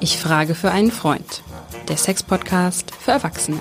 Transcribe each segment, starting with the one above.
Ich frage für einen Freund. Der Sex-Podcast für Erwachsene.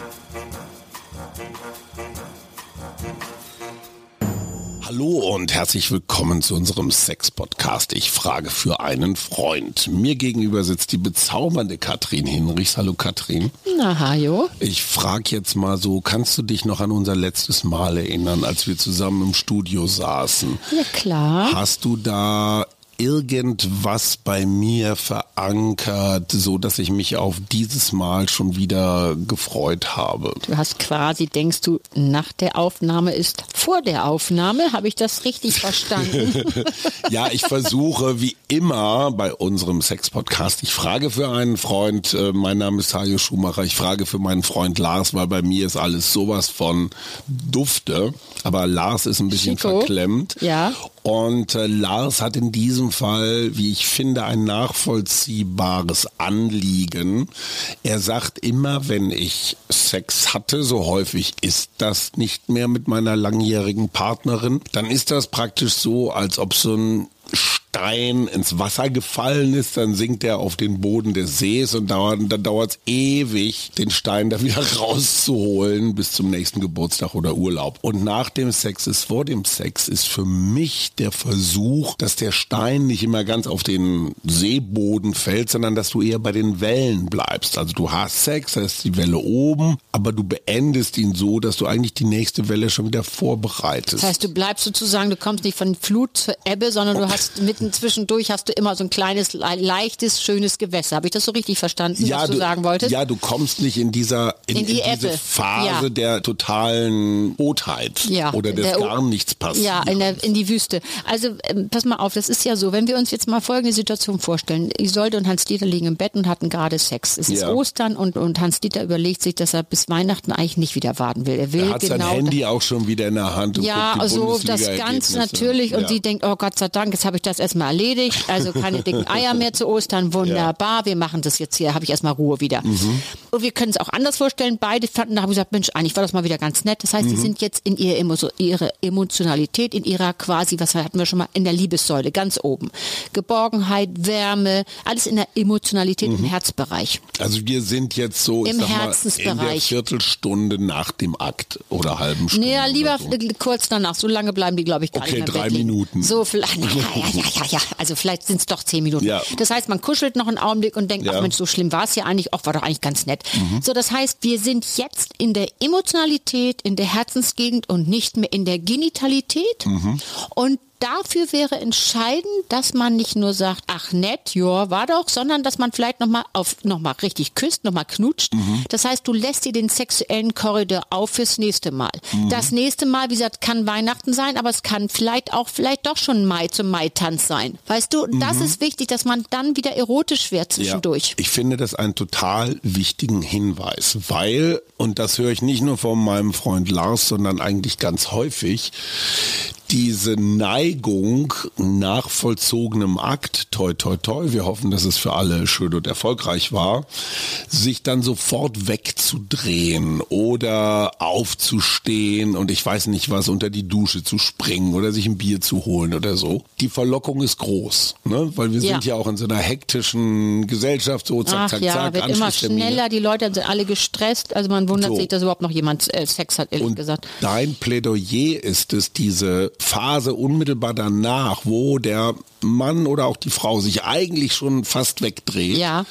Hallo und herzlich willkommen zu unserem Sex-Podcast. Ich frage für einen Freund. Mir gegenüber sitzt die bezaubernde Katrin Hinrichs. Hallo Katrin. Na, hallo. Ich frage jetzt mal so, kannst du dich noch an unser letztes Mal erinnern, als wir zusammen im Studio saßen? Ja, klar. Hast du da irgendwas bei mir verankert, so dass ich mich auf dieses Mal schon wieder gefreut habe. Du hast quasi, denkst du, nach der Aufnahme ist vor der Aufnahme. Habe ich das richtig verstanden? ja, ich versuche wie immer bei unserem Sex-Podcast, ich frage für einen Freund, äh, mein Name ist Hajo Schumacher, ich frage für meinen Freund Lars, weil bei mir ist alles sowas von Dufte, aber Lars ist ein bisschen Chico. verklemmt. Ja. Und äh, Lars hat in diesem Fall, wie ich finde, ein nachvollziehbares Anliegen. Er sagt immer, wenn ich Sex hatte, so häufig ist das nicht mehr mit meiner langjährigen Partnerin, dann ist das praktisch so, als ob so ein Stein ins Wasser gefallen ist, dann sinkt er auf den Boden des Sees und dauert, dann dauert es ewig, den Stein da wieder rauszuholen bis zum nächsten Geburtstag oder Urlaub. Und nach dem Sex ist vor dem Sex ist für mich der Versuch, dass der Stein nicht immer ganz auf den Seeboden fällt, sondern dass du eher bei den Wellen bleibst. Also du hast Sex, da ist die Welle oben, aber du beendest ihn so, dass du eigentlich die nächste Welle schon wieder vorbereitest. Das heißt, du bleibst sozusagen, du kommst nicht von Flut zur Ebbe, sondern du hast mitten zwischendurch hast du immer so ein kleines, le- leichtes, schönes Gewässer. Habe ich das so richtig verstanden, was du, sagen wolltest? Ja, du kommst nicht in dieser in, In die in diese. Phase Ja. der totalen Botheit Ja, oder des der- gar nichts passiert. Ja, in, der, in die Wüste. Also ähm, pass mal auf, das ist ja so, wenn wir uns jetzt mal folgende Situation vorstellen. Isolde und Hans-Dieter liegen im Bett und hatten gerade Sex. Es ist Ja. Ostern und, und Hans-Dieter überlegt sich, dass er bis Weihnachten eigentlich nicht wieder warten will. Er will er hat sein genau Handy auch schon wieder in der Hand und Ja, also das ganz natürlich. Und ja. sie denkt, oh Gott sei Dank, jetzt habe ich das erstmal erledigt. Also keine dicken Eier mehr zu Ostern. Wunderbar, wir machen das jetzt hier, habe ich erstmal Ruhe wieder. Mhm. Und wir können es auch anders vorstellen. Beide fanden, da haben gesagt, Mensch, eigentlich war das mal wieder ganz nett. Das heißt, Mhm. sie sind jetzt in ihre, Emo ihre Emotionalität, in ihrer quasi, was hatten wir schon mal, in der Liebessäule, ganz oben. Geborgenheit, Wärme, alles in der Emotionalität Mhm. im Herzbereich. Also wir sind jetzt so Im sag mal, in der Herzensbereich. Viertelstunde nach dem Akt oder halben Stunde. Naja, lieber so. kurz danach. So lange bleiben die, glaube ich, gar Okay, nicht mehr drei. Minuten. So vielleicht, ja, ja, ja, ja, ja. Also vielleicht sind es doch zehn Minuten. Ja. Das heißt, man kuschelt noch einen Augenblick und denkt, Ja. Mhm. ach Mensch, so schlimm war es ja eigentlich. Auch war doch eigentlich ganz nett. So, das heißt, wir sind jetzt in der Emotionalität, in der Herzensgegend und nicht mehr in der Genitalität. Mhm. Und Dafür wäre entscheidend, dass man nicht nur sagt, ach nett, ja, war doch, sondern dass man vielleicht nochmal auf, noch mal richtig küsst, nochmal knutscht. Mhm. Das heißt, du lässt dir den sexuellen Korridor auf fürs nächste Mal. Mhm. Das nächste Mal, wie gesagt, kann Weihnachten sein, aber es kann vielleicht auch, vielleicht doch schon Mai zum Mai-Tanz sein. Weißt du, das ist wichtig, dass man dann wieder erotisch wird zwischendurch. Ja, ich finde das einen total wichtigen Hinweis, weil, und das höre ich nicht nur von meinem Freund Lars, sondern eigentlich ganz häufig, diese Neigung nach vollzogenem Akt, toi toi toi, wir hoffen, dass es für alle schön und erfolgreich war, sich dann sofort wegzudrehen oder aufzustehen und ich weiß nicht was, unter die Dusche zu springen oder sich ein Bier zu holen oder so. Die Verlockung ist groß, ne? weil wir Ja. sind ja auch in so einer hektischen Gesellschaft, so zack, Ach zack, ja, zack, wird immer schneller, die Leute sind alle gestresst, also man wundert So. sich, dass überhaupt noch jemand äh, Sex hat, ehrlich Und gesagt. dein Plädoyer ist es, diese Phase unmittelbar danach, wo der Mann oder auch die Frau sich eigentlich schon fast wegdreht, Ja.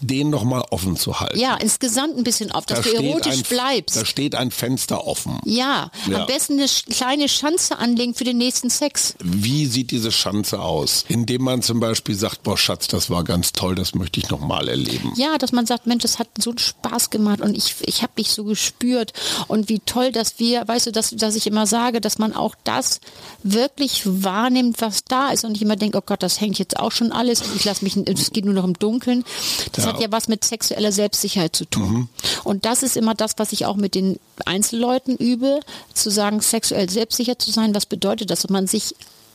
den nochmal offen zu halten. Ja, insgesamt ein bisschen auf, dass Da du erotisch ein, bleibst. Da steht ein Fenster offen. Ja, Ja. am besten eine kleine Schanze anlegen für den nächsten Sex. Wie sieht diese Schanze aus? Indem man zum Beispiel sagt, boah Schatz, das war ganz toll, das möchte ich nochmal erleben. Ja, dass man sagt, Mensch, das hat so einen Spaß gemacht und ich, ich habe dich so gespürt und wie toll, dass wir, weißt du, dass, dass ich immer sage, dass man auch das wirklich wahrnimmt, was da ist und nicht immer denkt, oh Gott, das hängt jetzt auch schon alles und ich lasse mich, es geht nur noch im Dunkeln. Das Ja. hat ja was mit sexueller Selbstsicherheit zu tun. Und das ist immer das, was ich auch mit den Einzelleuten übe, zu sagen, sexuell selbstsicher zu sein. Was bedeutet das, dass man sich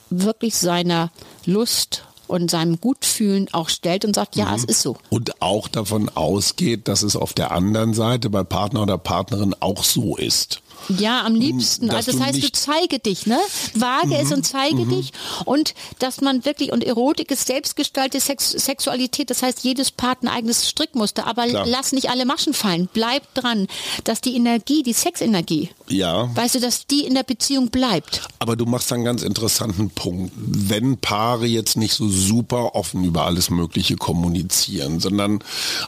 wirklich seiner Lust und seinem Gutfühlen auch stellt und sagt, ja, es ist so. Und auch davon ausgeht, dass es auf der anderen Seite bei Partner oder Partnerin auch so ist. Ja, am liebsten. Dass Also das heißt, du zeige dich, ne? Wage es und zeige dich und dass man wirklich und Erotik ist selbstgestaltete Sex, Sexualität. Das heißt, jedes Paar hat ein eigenes Strickmuster, aber Klar. lass nicht alle Maschen fallen. Bleib dran, dass die Energie, die Sexenergie, Ja. weißt du, dass die in der Beziehung bleibt. Aber du machst einen ganz interessanten Punkt. Wenn Paare jetzt nicht so super offen über alles Mögliche kommunizieren, sondern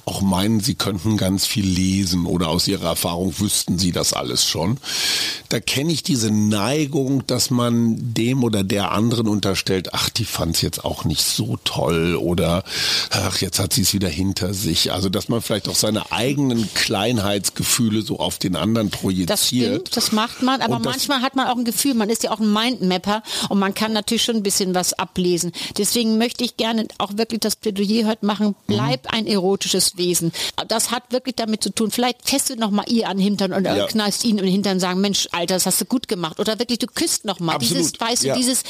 auch meinen, sie könnten ganz viel lesen oder aus ihrer Erfahrung wüssten sie das alles schon, da kenne ich diese Neigung, dass man dem oder der anderen unterstellt, ach, die fand es jetzt auch nicht so toll oder ach, jetzt hat sie es wieder hinter sich. Also, dass man vielleicht auch seine eigenen Kleinheitsgefühle so auf den anderen projiziert. Das stimmt, das macht man, aber manchmal hat man auch ein Gefühl, man ist ja auch ein Mindmapper und man kann natürlich schon ein bisschen was ablesen. Deswegen möchte ich gerne auch wirklich das Plädoyer heute machen, bleib Mhm. ein erotisches Wesen. Das hat wirklich damit zu tun, vielleicht fesselt noch mal ihr an Hintern und Ja. knallst ihn den Hintern und sagen, Mensch, Alter, das hast du gut gemacht. Oder wirklich, du küsst noch mal. Absolut, Dieses, weißt ja. du, dieses,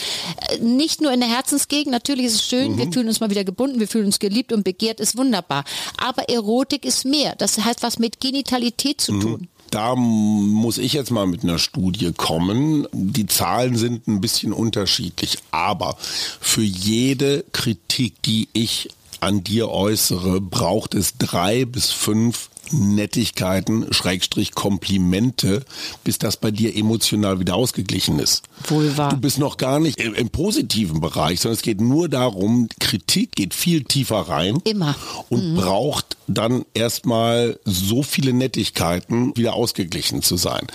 äh, nicht nur in der Herzensgegend, natürlich ist es schön, Mhm. wir fühlen uns mal wieder gebunden, wir fühlen uns geliebt und begehrt, ist wunderbar. Aber Erotik ist mehr. Das hat was mit Genitalität Mhm. zu tun. Da muss ich jetzt mal mit einer Studie kommen. Die Zahlen sind ein bisschen unterschiedlich, aber für jede Kritik, die ich an dir äußere, braucht es drei bis fünf Nettigkeiten, Schrägstrich Komplimente, bis das bei dir emotional wieder ausgeglichen ist. Wohl wahr. Du bist noch gar nicht im, im positiven Bereich, sondern es geht nur darum, Kritik geht viel tiefer rein Immer. und braucht dann erstmal so viele Nettigkeiten, wieder ausgeglichen zu sein.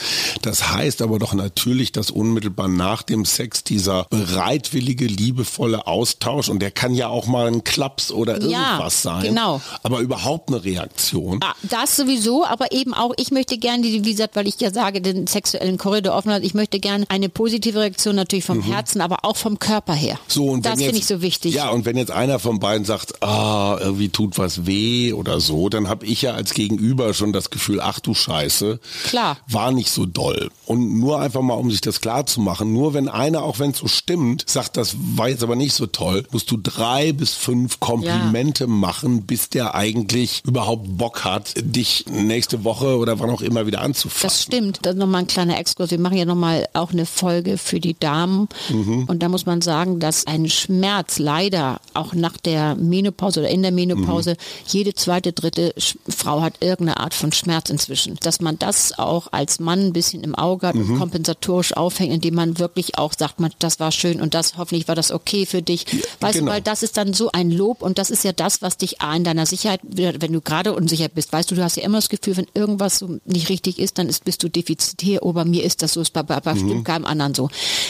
Das heißt aber doch natürlich, dass unmittelbar nach dem Sex dieser bereitwillige, liebevolle Austausch, und der kann ja auch mal ein Klaps oder Ja, irgendwas sein, genau. aber überhaupt eine Reaktion. Ah, das sowieso, aber eben auch, ich möchte gerne, wie gesagt, weil ich ja sage, den sexuellen Korridor offen hat, ich möchte gerne eine positive Reaktion natürlich vom Herzen, aber auch vom Körper her. Mhm. So, und das finde ich so wichtig. Ja, und wenn jetzt einer von beiden sagt, ah, irgendwie tut was weh oder so, dann habe ich ja als Gegenüber schon das Gefühl, ach du Scheiße, Klar. war nicht so doll. Und nur einfach mal, um sich das klar zu machen, nur wenn einer, auch wenn es so stimmt, sagt, das war jetzt aber nicht so toll, musst du drei bis fünf Komplimente machen, bis der eigentlich überhaupt Bock hat, dich nächste Woche oder wann auch immer wieder anzufassen. Das stimmt. Dann nochmal ein kleiner Exkurs. Wir machen ja nochmal auch eine Folge für die Damen. Mhm. Und da muss man sagen, dass ein Schmerz leider auch nach der Menopause oder in der Menopause, Mhm. jede zweite, dritte Frau hat irgendeine Art von Schmerz inzwischen. Dass man das auch als Mann ein bisschen im Auge hat Mhm. und kompensatorisch aufhängt, indem man wirklich auch sagt, man, das war schön und das hoffentlich war das okay für dich. Weißt genau. du, weil das ist dann so ein Lob und das ist ja das, was dich A in deiner Sicherheit, wenn du gerade unsicher bist, weißt du, du hast ja immer das Gefühl, wenn irgendwas so nicht richtig ist, dann ist, bist du defizitär. Oh, bei mir ist das so, ist bei, bei, bei bestimmt keinem anderen so.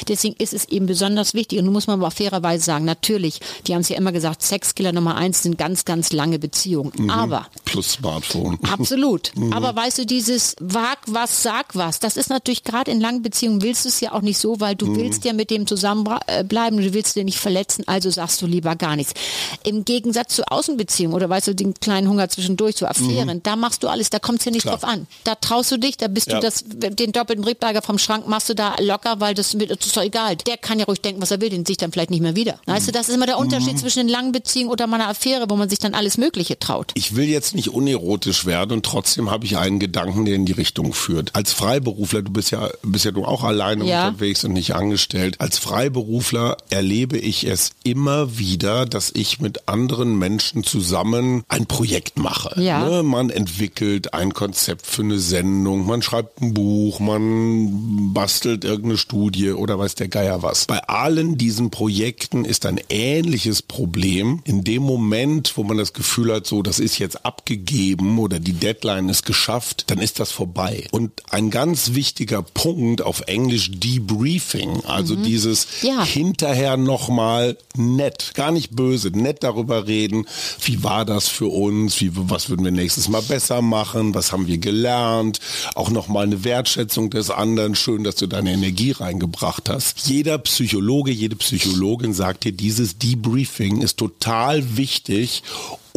Deswegen ist es eben besonders wichtig und nun muss man aber auch fairerweise sagen, natürlich, die haben es ja immer gesagt, Sexkiller Nummer eins sind ganz, ganz lange Beziehungen. Aber Plus Smartphone. Absolut. Mhm. Aber weißt du, dieses wag was, sag was, das ist natürlich gerade in langen Beziehungen willst du es ja auch nicht so, weil Mhm. du willst ja mit dem zusammenbleiben, du willst den nicht verletzen, also sagst du lieber gar nichts. Im Gegensatz zu Außenbeziehungen oder weißt du, den kleinen Hunger zwischendurch, so Affären, da machst du alles, da kommt es ja nicht Mhm. Klar. drauf an. Da traust du dich, da bist Ja. du das, den doppelten Brieflager vom Schrank machst du da locker, weil das, das ist doch egal. Der kann ja ruhig denken, was er will, den sich dann vielleicht nicht mehr wieder. Weißt du, das ist immer der Unterschied Mhm. zwischen den langen Beziehungen oder meiner Affäre, wo man sich dann alles Mögliche traut. Ich will jetzt nicht unerotisch werden und trotzdem habe ich einen Gedanken, der in die Richtung führt. Als Freiberufler, du bist ja, bist ja du auch alleine Ja. unterwegs und nicht angestellt. Als Freiberufler erlebe ich es immer wieder, dass ich mit anderen Menschen zusammen ein Projekt mache. Ja. Ne? Man entwickelt ein Konzept für eine Sendung, man schreibt ein Buch, man bastelt irgendeine Studie oder weiß der Geier was. Bei allen diesen Projekten ist ein ähnliches Problem. In dem Moment, wo man das Gefühl hat, so, das ist jetzt abgegeben oder die Deadline ist geschafft, dann ist das vorbei. Und ein ganz wichtiger Punkt auf Englisch Debriefing, also dieses Ja. hinterher nochmal nett, gar nicht böse, nett darüber reden, wie war das für uns, wie, was würden wir nächstes Mal besser machen, was haben wir gelernt, auch nochmal eine Wertschätzung des anderen, schön, dass du deine Energie reingebracht hast. Jeder Psychologe, jede Psychologin sagt dir, dieses Debriefing ist total wichtig,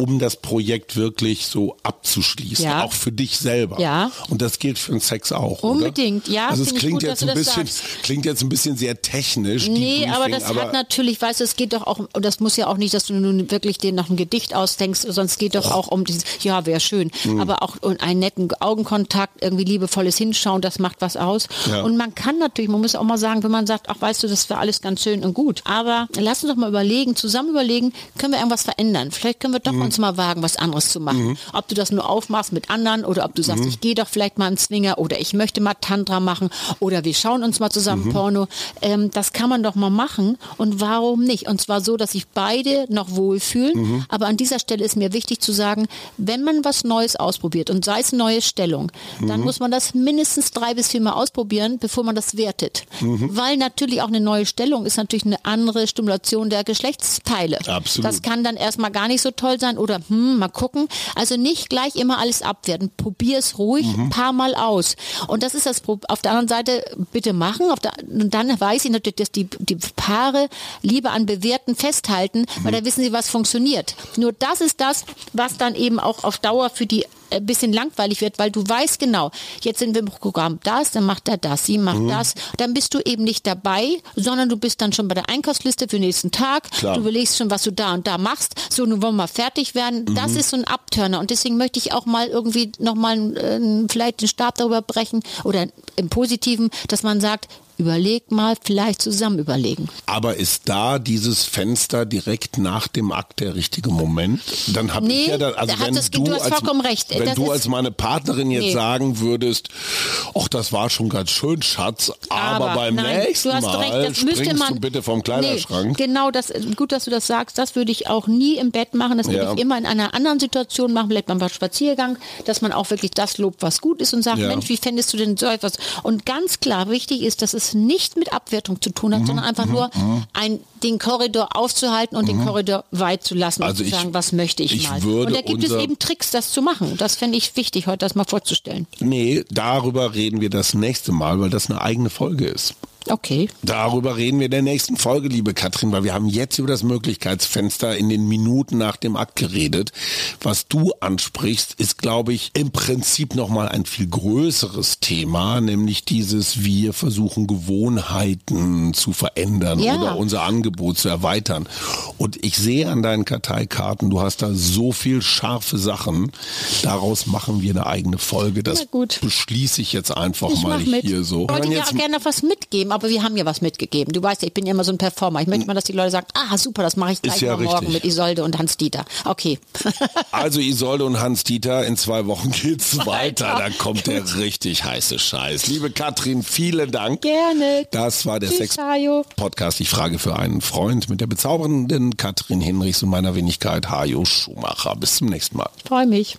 um das Projekt wirklich so abzuschließen, Ja. auch für dich selber. Ja. Und das gilt für den Sex auch. Unbedingt, oder? ja, Also es klingt gut, jetzt ein bisschen, sagst. klingt jetzt ein bisschen sehr technisch. Nee, Debriefing, aber das hat natürlich, weißt du, es geht doch auch, und das muss ja auch nicht, dass du nun wirklich dir noch ein Gedicht ausdenkst, sonst geht doch auch um dieses, ja, wäre schön, Mhm. aber auch um einen netten Augenkontakt, irgendwie liebevolles Hinschauen, das macht was aus. Ja. Und man kann natürlich, man muss auch mal sagen, wenn man sagt, ach, weißt du, das wäre alles ganz schön und gut, aber lass uns doch mal überlegen, zusammen überlegen, können wir irgendwas verändern? Vielleicht können wir doch Mhm. Uns mal wagen, was anderes zu machen. Ob du das nur aufmachst mit anderen oder ob du sagst, Mhm. ich gehe doch vielleicht mal einen Zwinger oder ich möchte mal Tantra machen oder wir schauen uns mal zusammen Mhm. Porno. Ähm, das kann man doch mal machen und warum nicht? Und zwar so, dass sich beide noch wohlfühlen. Mhm. Aber an dieser Stelle ist mir wichtig zu sagen, wenn man was Neues ausprobiert und sei es neue Stellung, Mhm. dann muss man das mindestens drei bis vier Mal ausprobieren, bevor man das wertet. Mhm. Weil natürlich auch eine neue Stellung ist natürlich eine andere Stimulation der Geschlechtsteile. Absolut. Das kann dann erstmal gar nicht so toll sein oder hm, mal gucken. Also nicht gleich immer alles abwerten. Probier es ruhig Mhm. ein paar Mal aus. Und das ist das Pro auf der anderen Seite bitte machen. Auf der, und dann weiß ich natürlich, dass die, die Paare lieber an Bewährten festhalten, weil Mhm. da wissen sie, was funktioniert. Nur das ist das, was dann eben auch auf Dauer für die ein bisschen langweilig wird, weil du weißt genau, jetzt sind wir im Programm das, dann macht er das, sie macht Mhm. das, dann bist du eben nicht dabei, sondern du bist dann schon bei der Einkaufsliste für den nächsten Tag, Klar. du überlegst schon, was du da und da machst, so nun wollen wir mal fertig werden, Mhm. das ist so ein Abturner und deswegen möchte ich auch mal irgendwie nochmal äh, vielleicht den Stab darüber brechen oder im Positiven, dass man sagt, überleg mal, vielleicht zusammen überlegen. Aber ist da dieses Fenster direkt nach dem Akt der richtige Moment? Dann habe Nee, ich ja dann, also wenn das- du, du hast als, vollkommen recht. wenn Das du als meine Partnerin jetzt Nee. sagen würdest, ach, das war schon ganz schön, Schatz, aber, Aber beim nein, nächsten du hast Mal recht, springst man, du bitte vom Kleiderschrank. Nee, genau, das, gut, dass du das sagst. Das würde ich auch nie im Bett machen. Das würde Ja. ich immer in einer anderen Situation machen, vielleicht beim Spaziergang, dass man auch wirklich das lobt, was gut ist und sagt, Ja. Mensch, wie fändest du denn so etwas? Und ganz klar, wichtig ist, dass es nicht mit Abwertung zu tun hat, Mhm, sondern einfach nur ein, den Korridor aufzuhalten und den Korridor weit zu lassen Also und ich- zu sagen, was möchte ich, ich mal. würde und da gibt es eben Tricks, das zu machen. Das fände ich wichtig, heute das mal vorzustellen. Nee, darüber reden wir das nächste Mal, weil das eine eigene Folge ist. Okay. Darüber reden wir in der nächsten Folge, liebe Katrin, weil wir haben jetzt über das Möglichkeitsfenster in den Minuten nach dem Akt geredet. Was du ansprichst, ist, glaube ich, im Prinzip nochmal ein viel größeres Thema, nämlich dieses, wir versuchen Gewohnheiten zu verändern Ja. oder unser Angebot zu erweitern. Und ich sehe an deinen Karteikarten, du hast da so viel scharfe Sachen. Daraus machen wir eine eigene Folge. Das beschließe ich jetzt einfach Ich mal mach mit. hier so. Ich wollte dir auch gerne was mitgeben, aber wir haben ja was mitgegeben. Du weißt ja, ich bin ja immer so ein Performer. Ich möchte mal, dass die Leute sagen, ah, super, das mache ich gleich ja morgen richtig. mit Isolde und Hans-Dieter. Okay. Also Isolde und Hans Dieter, in zwei Wochen geht's weiter. Da kommt der richtig heiße Scheiß. Liebe Katrin, vielen Dank. Gerne. Das war der Tschüss, Sex Hajo. Podcast. Ich frage für einen Freund mit der bezaubernden Katrin Hinrichs und meiner Wenigkeit Hajo Schumacher. Bis zum nächsten Mal. Freue mich.